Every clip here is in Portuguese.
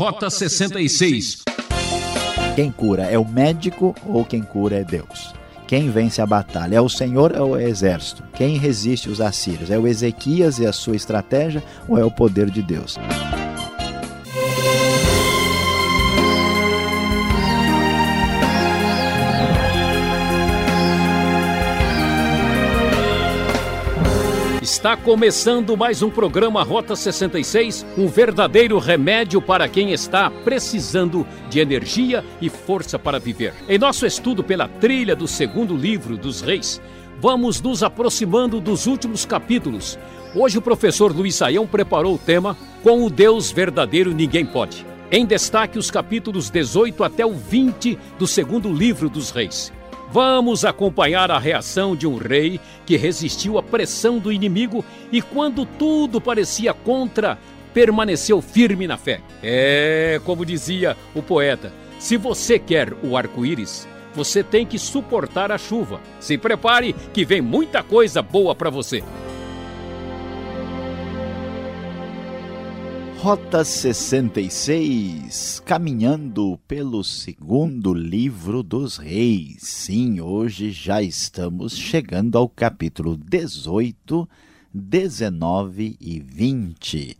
Rota 66. Quem cura é o médico ou quem cura é Deus? Quem vence a batalha é o Senhor ou é o exército? Quem resiste os assírios? É o Ezequias e a sua estratégia ou é o poder de Deus? Está começando mais um programa Rota 66, um verdadeiro remédio para quem está precisando de energia e força para viver. Em nosso estudo pela trilha do segundo livro dos Reis, vamos nos aproximando dos últimos capítulos. Hoje o professor Luiz Saião preparou o tema Com o Deus verdadeiro ninguém pode. Em destaque os capítulos 18 até o 20 do segundo livro dos Reis. Vamos acompanhar a reação de um rei que resistiu à pressão do inimigo e, quando tudo parecia contra, permaneceu firme na fé. É, como dizia o poeta, se você quer o arco-íris, você tem que suportar a chuva. Se prepare que vem muita coisa boa para você. Rota 66, caminhando pelo segundo livro dos reis. Sim, hoje já estamos chegando ao capítulo 18, 19 e 20.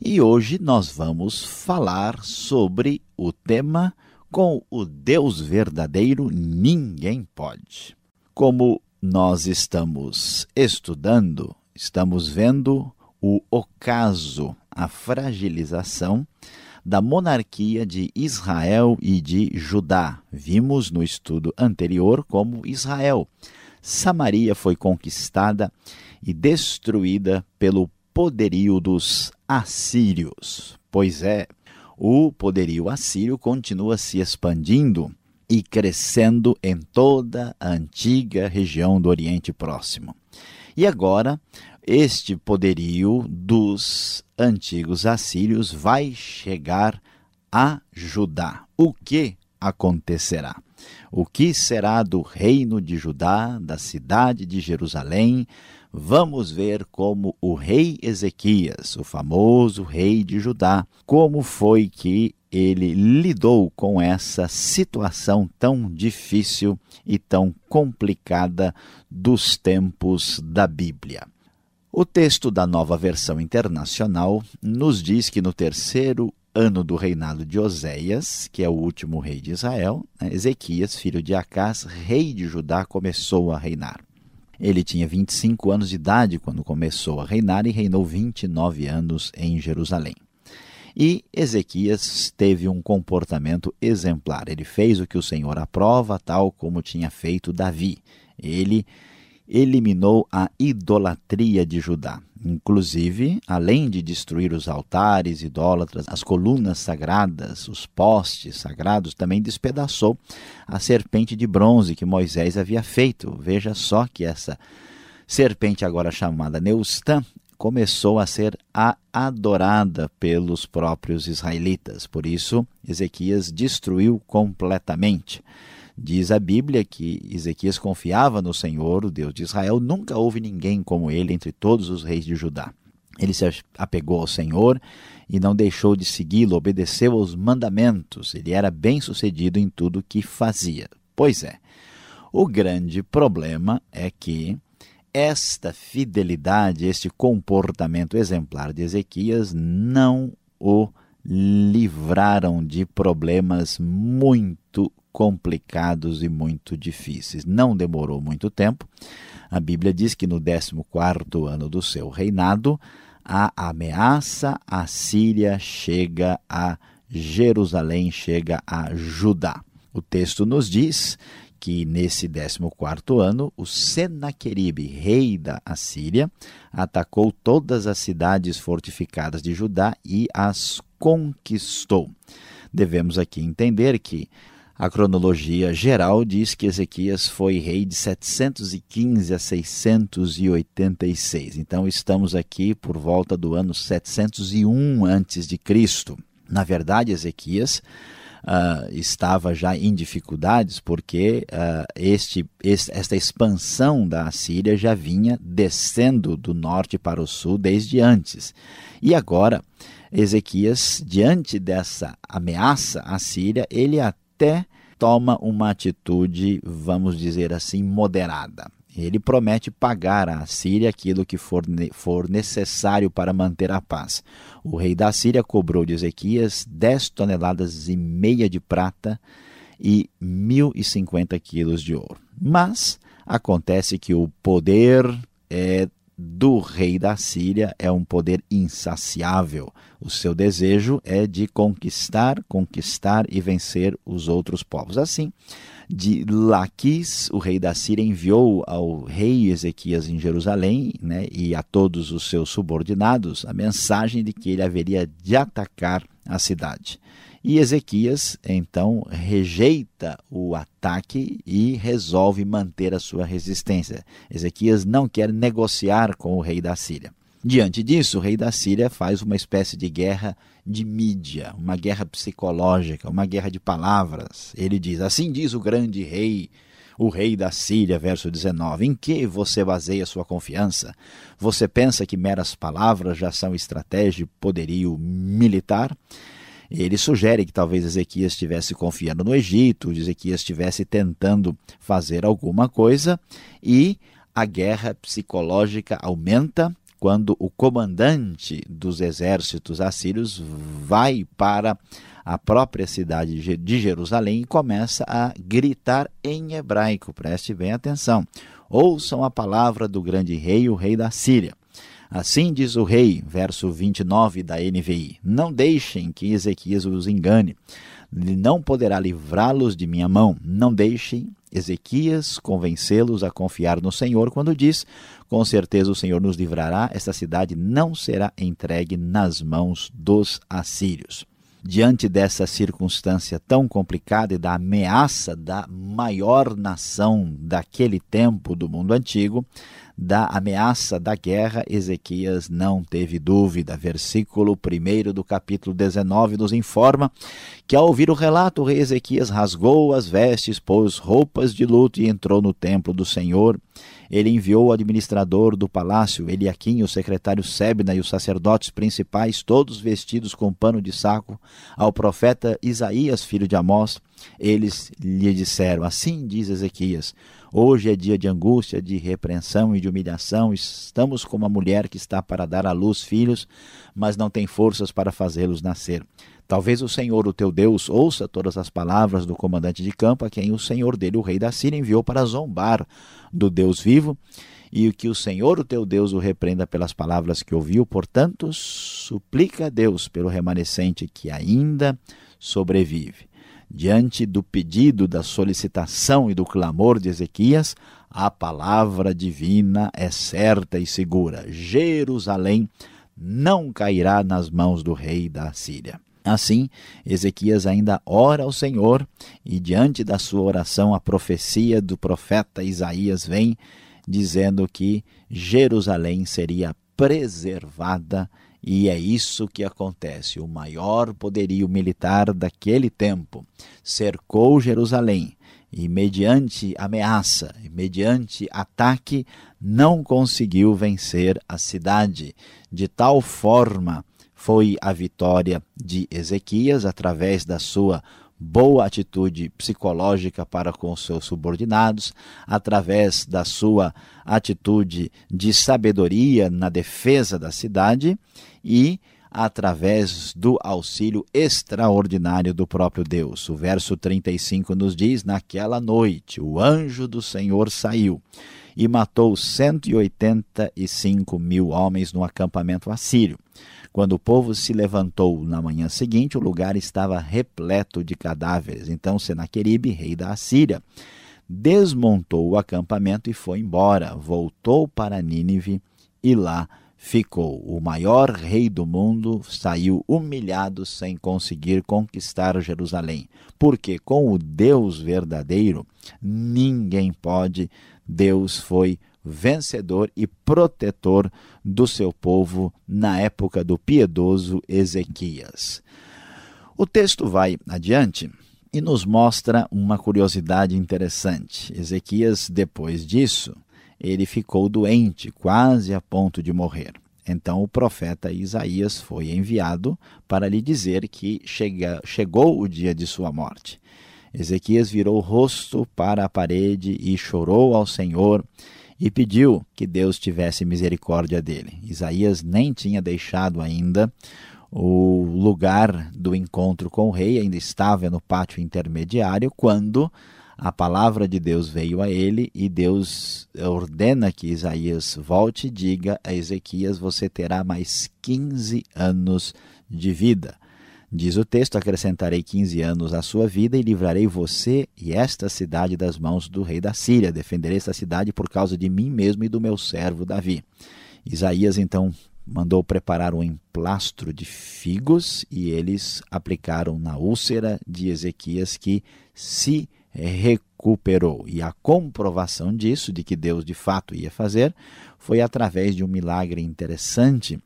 E hoje nós vamos falar sobre o tema com o Deus verdadeiro ninguém pode. Como nós estamos estudando, estamos vendo o ocaso a fragilização da monarquia de Israel e de Judá. Vimos no estudo anterior como Israel. Samaria foi conquistada e destruída pelo poderio dos assírios. Pois é, o poderio assírio continua se expandindo e crescendo em toda a antiga região do Oriente Próximo. E agora este poderio dos antigos assírios vai chegar a Judá. O que acontecerá? O que será do reino de Judá, da cidade de Jerusalém? Vamos ver como o rei Ezequias, o famoso rei de Judá, como foi que ele lidou com essa situação tão difícil e tão complicada dos tempos da Bíblia. O texto da nova versão internacional nos diz que no terceiro ano do reinado de Oséias, que é o último rei de Israel, né, Ezequias, filho de Acás, rei de Judá, começou a reinar. Ele tinha 25 anos de idade quando começou a reinar e reinou 29 anos em Jerusalém. E Ezequias teve um comportamento exemplar. Ele fez o que o Senhor aprova, tal como tinha feito Davi. Ele eliminou a idolatria de Judá. Inclusive, além de destruir os altares idólatras, as colunas sagradas, os postes sagrados, também despedaçou a serpente de bronze que Moisés havia feito. Veja só que essa serpente, agora chamada Neustã, começou a ser adorada pelos próprios israelitas. Por isso, Ezequias destruiu completamente. Diz a Bíblia que Ezequias confiava no Senhor, o Deus de Israel, nunca houve ninguém como ele entre todos os reis de Judá. Ele se apegou ao Senhor e não deixou de segui-lo, obedeceu aos mandamentos, ele era bem sucedido em tudo que fazia. Pois é, o grande problema é que esta fidelidade, este comportamento exemplar de Ezequias não o livraram de problemas muito complicados e muito difíceis. Não demorou muito tempo. A Bíblia diz que no 14º ano do seu reinado, a ameaça à Síria chega a Jerusalém, chega a Judá. O texto nos diz que nesse 14º ano, o Senaqueribe, rei da Assíria, atacou todas as cidades fortificadas de Judá e as conquistou. Devemos aqui entender que a cronologia geral diz que Ezequias foi rei de 715 a 686. Então estamos aqui por volta do ano 701 antes de Cristo. Na verdade, Ezequias uh, estava já em dificuldades porque uh, este, este, esta expansão da Assíria já vinha descendo do norte para o sul desde antes. E agora Ezequias, diante dessa ameaça à Síria, ele até toma uma atitude, vamos dizer assim, moderada. Ele promete pagar à Síria aquilo que for, for necessário para manter a paz. O rei da Síria cobrou de Ezequias 10 toneladas e meia de prata e 1.050 quilos de ouro. Mas acontece que o poder é, do rei da Síria é um poder insaciável. O seu desejo é de conquistar, conquistar e vencer os outros povos. Assim, de Laquis, o rei da Síria enviou ao rei Ezequias em Jerusalém né, e a todos os seus subordinados a mensagem de que ele haveria de atacar a cidade. E Ezequias, então, rejeita o ataque e resolve manter a sua resistência. Ezequias não quer negociar com o rei da Síria. Diante disso, o rei da Síria faz uma espécie de guerra de mídia, uma guerra psicológica, uma guerra de palavras. Ele diz: Assim diz o grande rei, o rei da Síria, verso 19: Em que você baseia sua confiança? Você pensa que meras palavras já são estratégia e poderio militar? Ele sugere que talvez Ezequias estivesse confiando no Egito, Ezequias estivesse tentando fazer alguma coisa e a guerra psicológica aumenta quando o comandante dos exércitos assírios vai para a própria cidade de Jerusalém e começa a gritar em hebraico. Preste bem atenção. Ouçam a palavra do grande rei, o rei da Síria. Assim diz o rei, verso 29 da NVI: Não deixem que Ezequias os engane. Ele não poderá livrá-los de minha mão. Não deixem Ezequias convencê-los a confiar no Senhor quando diz: Com certeza o Senhor nos livrará, esta cidade não será entregue nas mãos dos assírios. Diante dessa circunstância tão complicada e da ameaça da maior nação daquele tempo do mundo antigo, da ameaça da guerra, Ezequias não teve dúvida. Versículo 1 do capítulo 19 nos informa que, ao ouvir o relato, o rei Ezequias rasgou as vestes, pôs roupas de luto e entrou no templo do Senhor. Ele enviou o administrador do palácio, Eliaquim, o secretário Sebna e os sacerdotes principais, todos vestidos com pano de saco, ao profeta Isaías, filho de Amós. Eles lhe disseram: Assim diz Ezequias Hoje é dia de angústia, de repreensão e de humilhação. Estamos como a mulher que está para dar à luz filhos, mas não tem forças para fazê-los nascer. Talvez o Senhor, o teu Deus, ouça todas as palavras do comandante de campo, a quem o Senhor dele, o rei da Síria, enviou para zombar do Deus vivo, e que o Senhor, o teu Deus, o repreenda pelas palavras que ouviu. Portanto, suplica a Deus pelo remanescente que ainda sobrevive. Diante do pedido, da solicitação e do clamor de Ezequias, a palavra divina é certa e segura. Jerusalém não cairá nas mãos do rei da Síria. Assim, Ezequias ainda ora ao Senhor, e diante da sua oração, a profecia do profeta Isaías vem dizendo que Jerusalém seria preservada e é isso que acontece. O maior poderio militar daquele tempo cercou Jerusalém e, mediante ameaça, mediante ataque, não conseguiu vencer a cidade. De tal forma foi a vitória de Ezequias através da sua boa atitude psicológica para com seus subordinados, através da sua atitude de sabedoria na defesa da cidade e através do auxílio extraordinário do próprio Deus. O verso 35 nos diz: Naquela noite o anjo do Senhor saiu e matou 185 mil homens no acampamento assírio. Quando o povo se levantou na manhã seguinte, o lugar estava repleto de cadáveres. Então Senaqueribe, rei da Assíria, desmontou o acampamento e foi embora. Voltou para Nínive e lá ficou. O maior rei do mundo saiu humilhado sem conseguir conquistar Jerusalém, porque com o Deus verdadeiro ninguém pode. Deus foi vencedor e protetor do seu povo na época do piedoso Ezequias. O texto vai adiante e nos mostra uma curiosidade interessante. Ezequias, depois disso, ele ficou doente, quase a ponto de morrer. Então o profeta Isaías foi enviado para lhe dizer que chega, chegou o dia de sua morte. Ezequias virou o rosto para a parede e chorou ao Senhor e pediu que Deus tivesse misericórdia dele. Isaías nem tinha deixado ainda o lugar do encontro com o rei, ainda estava no pátio intermediário, quando a palavra de Deus veio a ele e Deus ordena que Isaías volte e diga a Ezequias: Você terá mais 15 anos de vida. Diz o texto: Acrescentarei 15 anos à sua vida e livrarei você e esta cidade das mãos do rei da Síria. Defenderei esta cidade por causa de mim mesmo e do meu servo Davi. Isaías então mandou preparar um emplastro de figos e eles aplicaram na úlcera de Ezequias que se recuperou. E a comprovação disso, de que Deus de fato ia fazer, foi através de um milagre interessante,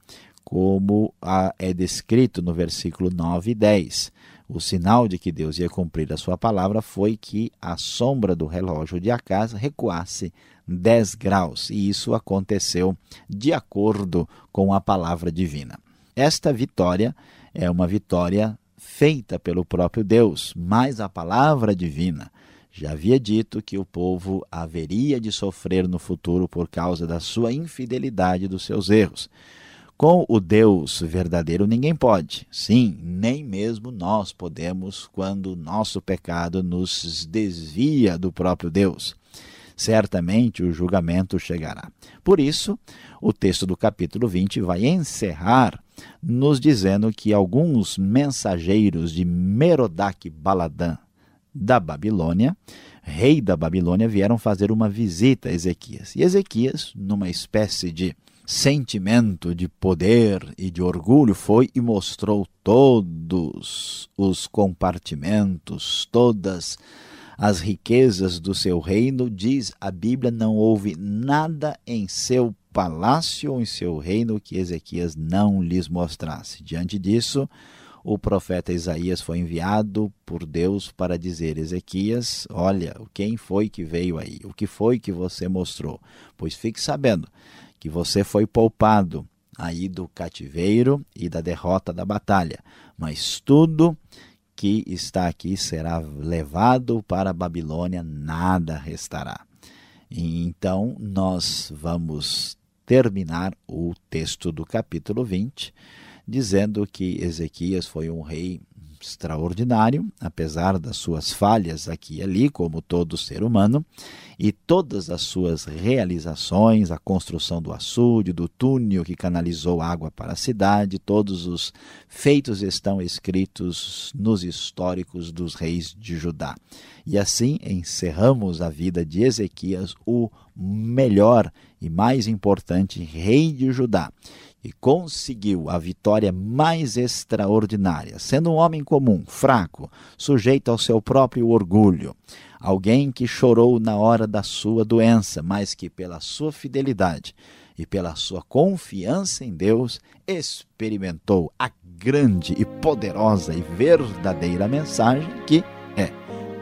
como é descrito no versículo 9 e 10. O sinal de que Deus ia cumprir a sua palavra foi que a sombra do relógio de Acas recuasse 10 graus, e isso aconteceu de acordo com a palavra divina. Esta vitória é uma vitória feita pelo próprio Deus, mas a palavra divina já havia dito que o povo haveria de sofrer no futuro por causa da sua infidelidade e dos seus erros. Com o Deus verdadeiro ninguém pode. Sim, nem mesmo nós podemos quando nosso pecado nos desvia do próprio Deus. Certamente o julgamento chegará. Por isso, o texto do capítulo 20 vai encerrar nos dizendo que alguns mensageiros de Merodach Baladã da Babilônia, rei da Babilônia, vieram fazer uma visita a Ezequias. E Ezequias, numa espécie de sentimento de poder e de orgulho, foi e mostrou todos os compartimentos, todas as riquezas do seu reino. Diz a Bíblia: não houve nada em seu palácio ou em seu reino que Ezequias não lhes mostrasse. Diante disso, o profeta Isaías foi enviado por Deus para dizer: Ezequias, olha, quem foi que veio aí? O que foi que você mostrou? Pois fique sabendo que você foi poupado aí do cativeiro e da derrota da batalha, mas tudo que está aqui será levado para a Babilônia, nada restará. Então nós vamos terminar o texto do capítulo 20 dizendo que Ezequias foi um rei extraordinário, apesar das suas falhas aqui e ali, como todo ser humano, e todas as suas realizações, a construção do açude, do túnel que canalizou água para a cidade, todos os feitos estão escritos nos históricos dos reis de Judá. E assim encerramos a vida de Ezequias, o melhor e mais importante rei de Judá e conseguiu a vitória mais extraordinária, sendo um homem comum, fraco, sujeito ao seu próprio orgulho, alguém que chorou na hora da sua doença, mas que pela sua fidelidade e pela sua confiança em Deus experimentou a grande e poderosa e verdadeira mensagem que é: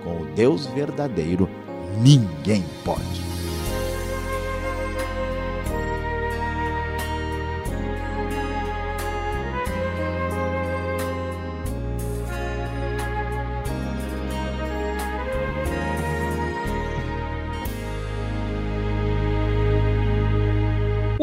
com o Deus verdadeiro ninguém pode.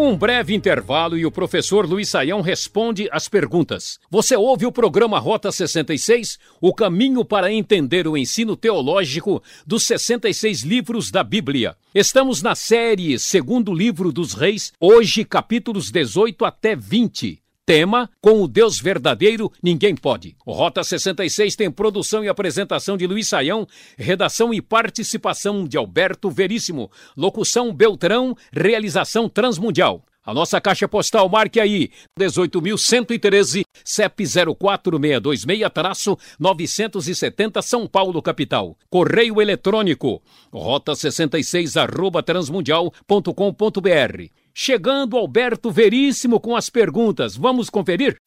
Um breve intervalo e o professor Luiz Saião responde às perguntas. Você ouve o programa Rota 66, o caminho para entender o ensino teológico dos 66 livros da Bíblia. Estamos na série Segundo Livro dos Reis, hoje capítulos 18 até 20. Tema: Com o Deus verdadeiro, ninguém pode. O Rota 66 tem produção e apresentação de Luiz Saião, redação e participação de Alberto Veríssimo, locução Beltrão, realização Transmundial. A nossa caixa postal marque aí, 18.113, CEP 04626-970 São Paulo, capital. Correio eletrônico, rota 66 arroba transmundial.com.br chegando Alberto Veríssimo com as perguntas. Vamos conferir?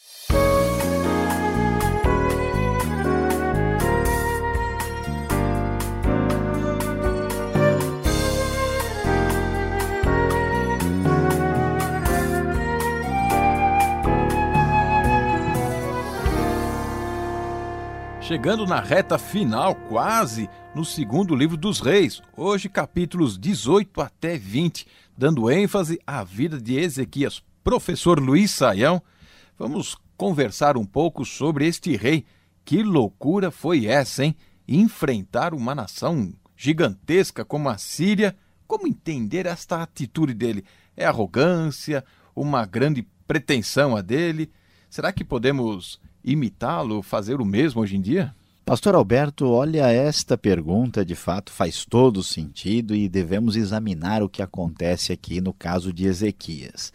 chegando na reta final, quase, no segundo livro dos Reis, hoje capítulos 18 até 20 dando ênfase à vida de Ezequias. Professor Luiz Saião, vamos conversar um pouco sobre este rei. Que loucura foi essa, hein? Enfrentar uma nação gigantesca como a Síria. Como entender esta atitude dele? É arrogância? Uma grande pretensão a dele? Será que podemos imitá-lo, fazer o mesmo hoje em dia? Pastor Alberto, olha, esta pergunta de fato faz todo sentido e devemos examinar o que acontece aqui no caso de Ezequias.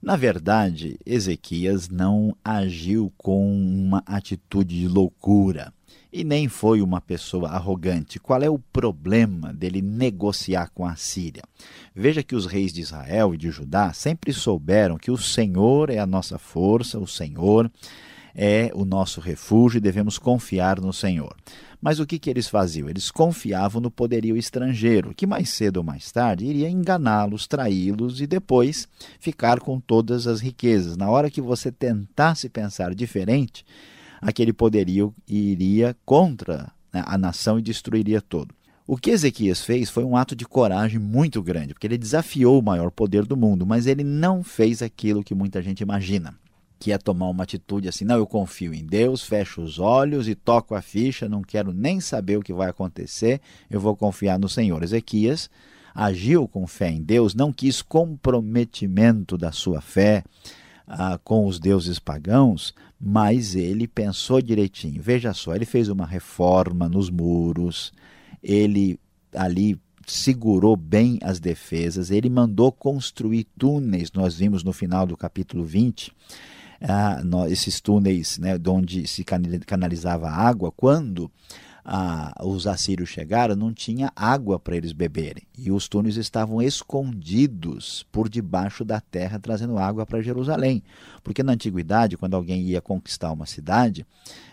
Na verdade, Ezequias não agiu com uma atitude de loucura e nem foi uma pessoa arrogante. Qual é o problema dele negociar com a Síria? Veja que os reis de Israel e de Judá sempre souberam que o Senhor é a nossa força, o Senhor é o nosso refúgio e devemos confiar no Senhor. Mas o que, que eles faziam? Eles confiavam no poderio estrangeiro, que mais cedo ou mais tarde iria enganá-los, traí-los e depois ficar com todas as riquezas. Na hora que você tentasse pensar diferente, aquele poderio iria contra né, a nação e destruiria todo. O que Ezequias fez foi um ato de coragem muito grande, porque ele desafiou o maior poder do mundo, mas ele não fez aquilo que muita gente imagina que é tomar uma atitude assim, não, eu confio em Deus, fecho os olhos e toco a ficha, não quero nem saber o que vai acontecer, eu vou confiar no Senhor. Ezequias agiu com fé em Deus, não quis comprometimento da sua fé ah, com os deuses pagãos, mas ele pensou direitinho. Veja só, ele fez uma reforma nos muros, ele ali segurou bem as defesas, ele mandou construir túneis, nós vimos no final do capítulo 20, ah, esses túneis né, de onde se canalizava água, quando ah, os assírios chegaram, não tinha água para eles beberem. E os túneis estavam escondidos por debaixo da terra, trazendo água para Jerusalém. Porque na antiguidade, quando alguém ia conquistar uma cidade,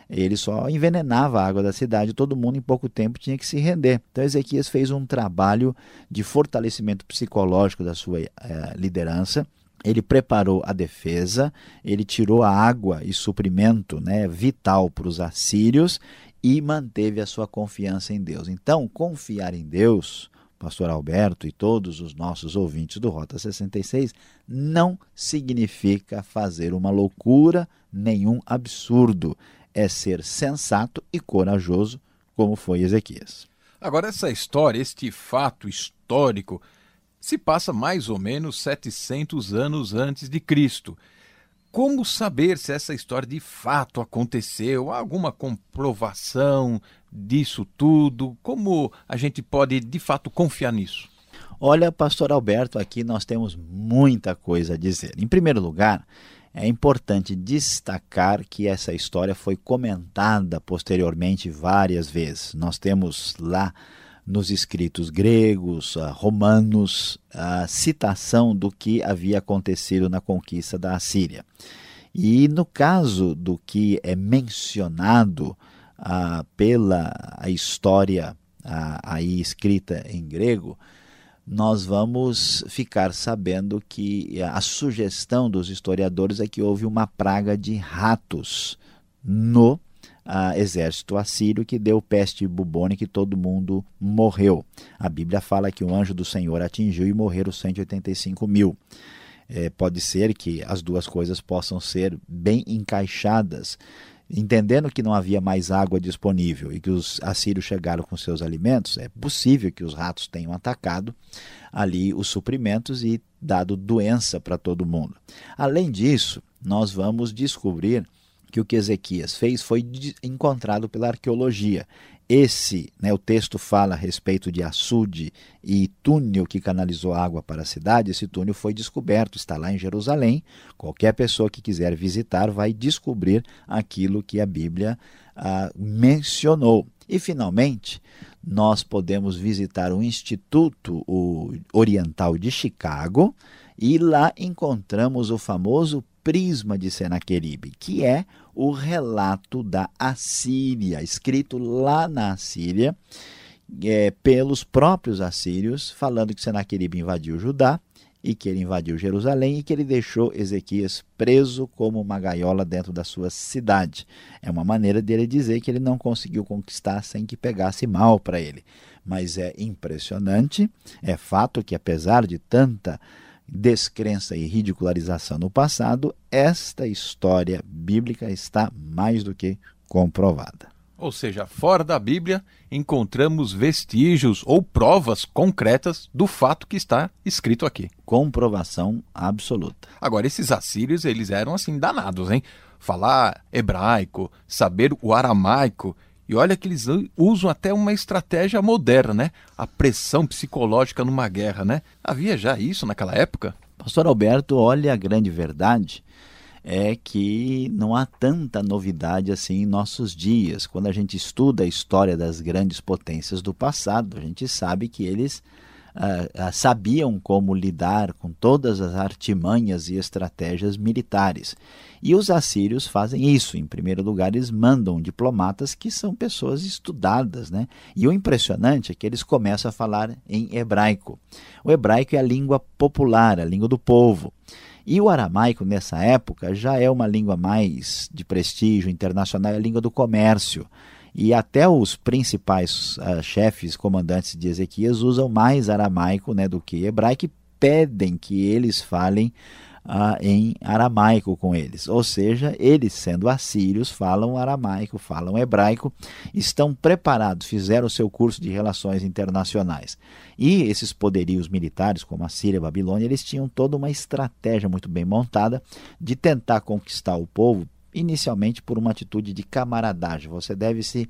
ele só envenenava a água da cidade, todo mundo em pouco tempo tinha que se render. Então Ezequias fez um trabalho de fortalecimento psicológico da sua eh, liderança ele preparou a defesa, ele tirou a água e suprimento né, vital para os assírios e manteve a sua confiança em Deus. Então, confiar em Deus, pastor Alberto e todos os nossos ouvintes do Rota 66, não significa fazer uma loucura, nenhum absurdo. É ser sensato e corajoso, como foi Ezequias. Agora, essa história, este fato histórico, se passa mais ou menos 700 anos antes de Cristo. Como saber se essa história de fato aconteceu? Há alguma comprovação disso tudo? Como a gente pode de fato confiar nisso? Olha, pastor Alberto, aqui nós temos muita coisa a dizer. Em primeiro lugar, é importante destacar que essa história foi comentada posteriormente várias vezes. Nós temos lá nos escritos gregos, romanos, a citação do que havia acontecido na conquista da Assíria. E no caso do que é mencionado uh, pela a história uh, aí escrita em grego, nós vamos ficar sabendo que a sugestão dos historiadores é que houve uma praga de ratos no exército assírio que deu peste bubônica e todo mundo morreu. A Bíblia fala que o anjo do Senhor atingiu e morreram 185 mil. É, pode ser que as duas coisas possam ser bem encaixadas. Entendendo que não havia mais água disponível e que os assírios chegaram com seus alimentos, é possível que os ratos tenham atacado ali os suprimentos e dado doença para todo mundo. Além disso, nós vamos descobrir que o que Ezequias fez foi encontrado pela arqueologia. Esse, né, o texto fala a respeito de açude e túnel que canalizou água para a cidade. Esse túnel foi descoberto, está lá em Jerusalém. Qualquer pessoa que quiser visitar vai descobrir aquilo que a Bíblia ah, mencionou. E, finalmente, nós podemos visitar o Instituto Oriental de Chicago e lá encontramos o famoso prisma de Senaqueribe, que é o relato da Assíria, escrito lá na Assíria, é, pelos próprios assírios, falando que Senaqueribe invadiu Judá e que ele invadiu Jerusalém e que ele deixou Ezequias preso como uma gaiola dentro da sua cidade. É uma maneira dele dizer que ele não conseguiu conquistar sem que pegasse mal para ele. Mas é impressionante, é fato que apesar de tanta descrença e ridicularização no passado, esta história bíblica está mais do que comprovada. Ou seja, fora da Bíblia, encontramos vestígios ou provas concretas do fato que está escrito aqui. Comprovação absoluta. Agora, esses assírios, eles eram assim danados, hein? Falar hebraico, saber o aramaico. E olha que eles usam até uma estratégia moderna, né? A pressão psicológica numa guerra, né? Havia já isso naquela época? Pastor Alberto, olha a grande verdade é que não há tanta novidade assim em nossos dias. Quando a gente estuda a história das grandes potências do passado, a gente sabe que eles ah, sabiam como lidar com todas as artimanhas e estratégias militares. E os assírios fazem isso. Em primeiro lugar, eles mandam diplomatas que são pessoas estudadas. Né? E o impressionante é que eles começam a falar em hebraico. O hebraico é a língua popular, a língua do povo. E o aramaico, nessa época, já é uma língua mais de prestígio internacional, é a língua do comércio. E até os principais uh, chefes, comandantes de Ezequias, usam mais aramaico né, do que hebraico e pedem que eles falem ah, em aramaico com eles. Ou seja, eles, sendo assírios, falam aramaico, falam hebraico, estão preparados, fizeram o seu curso de relações internacionais. E esses poderios militares, como a Síria e a Babilônia, eles tinham toda uma estratégia muito bem montada de tentar conquistar o povo, inicialmente por uma atitude de camaradagem. Você deve se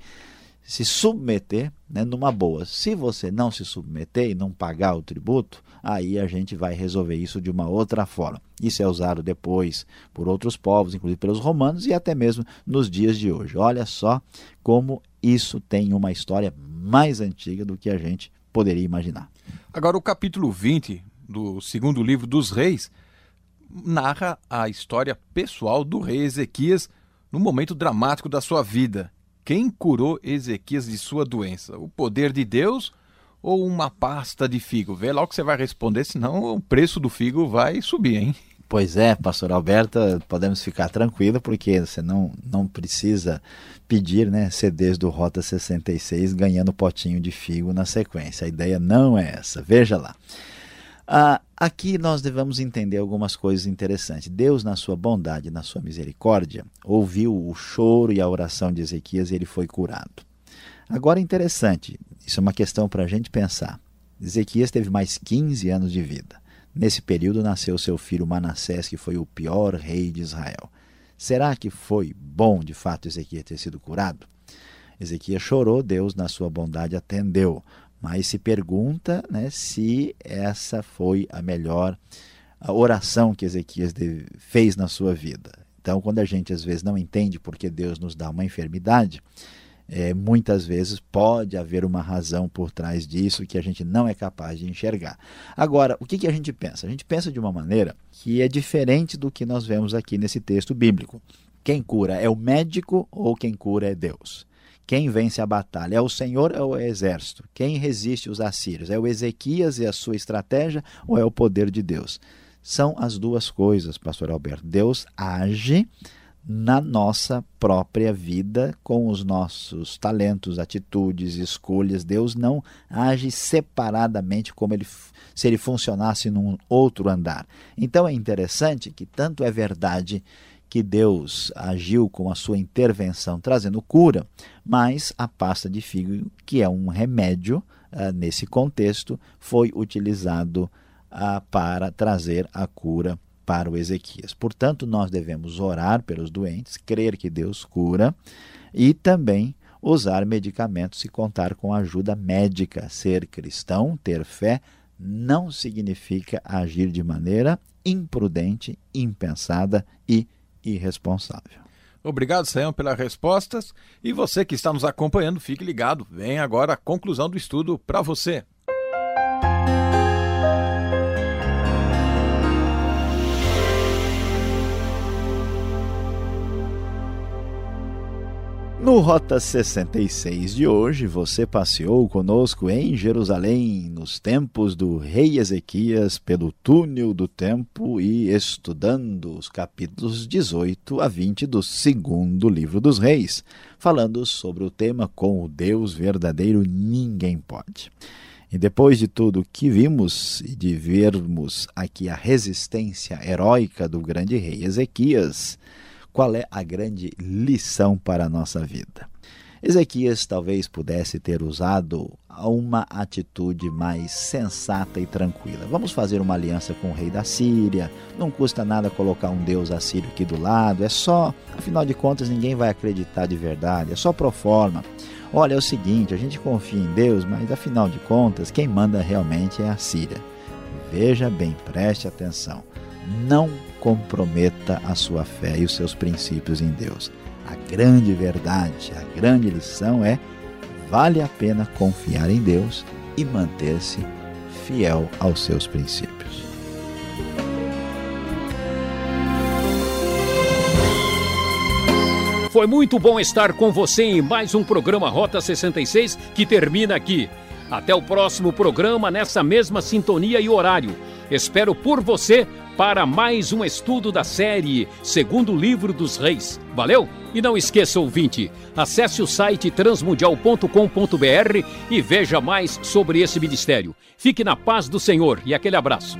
se submeter né, numa boa. Se você não se submeter e não pagar o tributo, aí a gente vai resolver isso de uma outra forma. Isso é usado depois por outros povos, inclusive pelos romanos e até mesmo nos dias de hoje. Olha só como isso tem uma história mais antiga do que a gente poderia imaginar. Agora, o capítulo 20 do segundo livro dos Reis narra a história pessoal do rei Ezequias no momento dramático da sua vida quem curou Ezequias de sua doença? O poder de Deus ou uma pasta de figo? Vê logo que você vai responder, senão o preço do figo vai subir, hein? Pois é, pastor Alberta, podemos ficar tranquilo porque você não, não precisa pedir né, CDs do Rota 66 ganhando potinho de figo na sequência. A ideia não é essa. Veja lá. Ah, aqui nós devemos entender algumas coisas interessantes. Deus, na sua bondade, na sua misericórdia, ouviu o choro e a oração de Ezequias e ele foi curado. Agora, interessante, isso é uma questão para a gente pensar. Ezequias teve mais 15 anos de vida. Nesse período nasceu seu filho Manassés, que foi o pior rei de Israel. Será que foi bom, de fato, Ezequias ter sido curado? Ezequias chorou, Deus, na sua bondade, atendeu. Mas se pergunta né, se essa foi a melhor oração que Ezequias fez na sua vida. Então, quando a gente às vezes não entende porque Deus nos dá uma enfermidade, é, muitas vezes pode haver uma razão por trás disso que a gente não é capaz de enxergar. Agora, o que, que a gente pensa? A gente pensa de uma maneira que é diferente do que nós vemos aqui nesse texto bíblico. Quem cura é o médico ou quem cura é Deus? Quem vence a batalha? É o Senhor ou é o exército? Quem resiste os assírios? É o Ezequias e a sua estratégia ou é o poder de Deus? São as duas coisas, pastor Alberto. Deus age na nossa própria vida com os nossos talentos, atitudes, escolhas. Deus não age separadamente como ele se ele funcionasse num outro andar. Então é interessante que tanto é verdade que Deus agiu com a sua intervenção trazendo cura, mas a pasta de figo, que é um remédio uh, nesse contexto, foi utilizado uh, para trazer a cura para o Ezequias. Portanto, nós devemos orar pelos doentes, crer que Deus cura e também usar medicamentos e contar com ajuda médica. Ser cristão, ter fé, não significa agir de maneira imprudente, impensada e irresponsável. Obrigado, Sayão, pelas respostas. E você que está nos acompanhando, fique ligado. Vem agora a conclusão do estudo para você. No Rota 66 de hoje, você passeou conosco em Jerusalém nos tempos do rei Ezequias pelo túnel do tempo e estudando os capítulos 18 a 20 do segundo livro dos reis, falando sobre o tema com o Deus verdadeiro ninguém pode. E depois de tudo que vimos e de vermos aqui a resistência heróica do grande rei Ezequias, qual é a grande lição para a nossa vida. Ezequias talvez pudesse ter usado uma atitude mais sensata e tranquila. Vamos fazer uma aliança com o rei da Síria, não custa nada colocar um deus assírio aqui do lado, é só, afinal de contas, ninguém vai acreditar de verdade, é só pro forma. Olha, é o seguinte, a gente confia em Deus, mas afinal de contas, quem manda realmente é a Síria. Veja bem, preste atenção não comprometa a sua fé e os seus princípios em Deus. A grande verdade, a grande lição é: vale a pena confiar em Deus e manter-se fiel aos seus princípios. Foi muito bom estar com você em mais um programa Rota 66 que termina aqui. Até o próximo programa nessa mesma sintonia e horário. Espero por você para mais um estudo da série Segundo Livro dos Reis. Valeu? E não esqueça, ouvinte, acesse o site transmundial.com.br e veja mais sobre esse ministério. Fique na paz do Senhor e aquele abraço.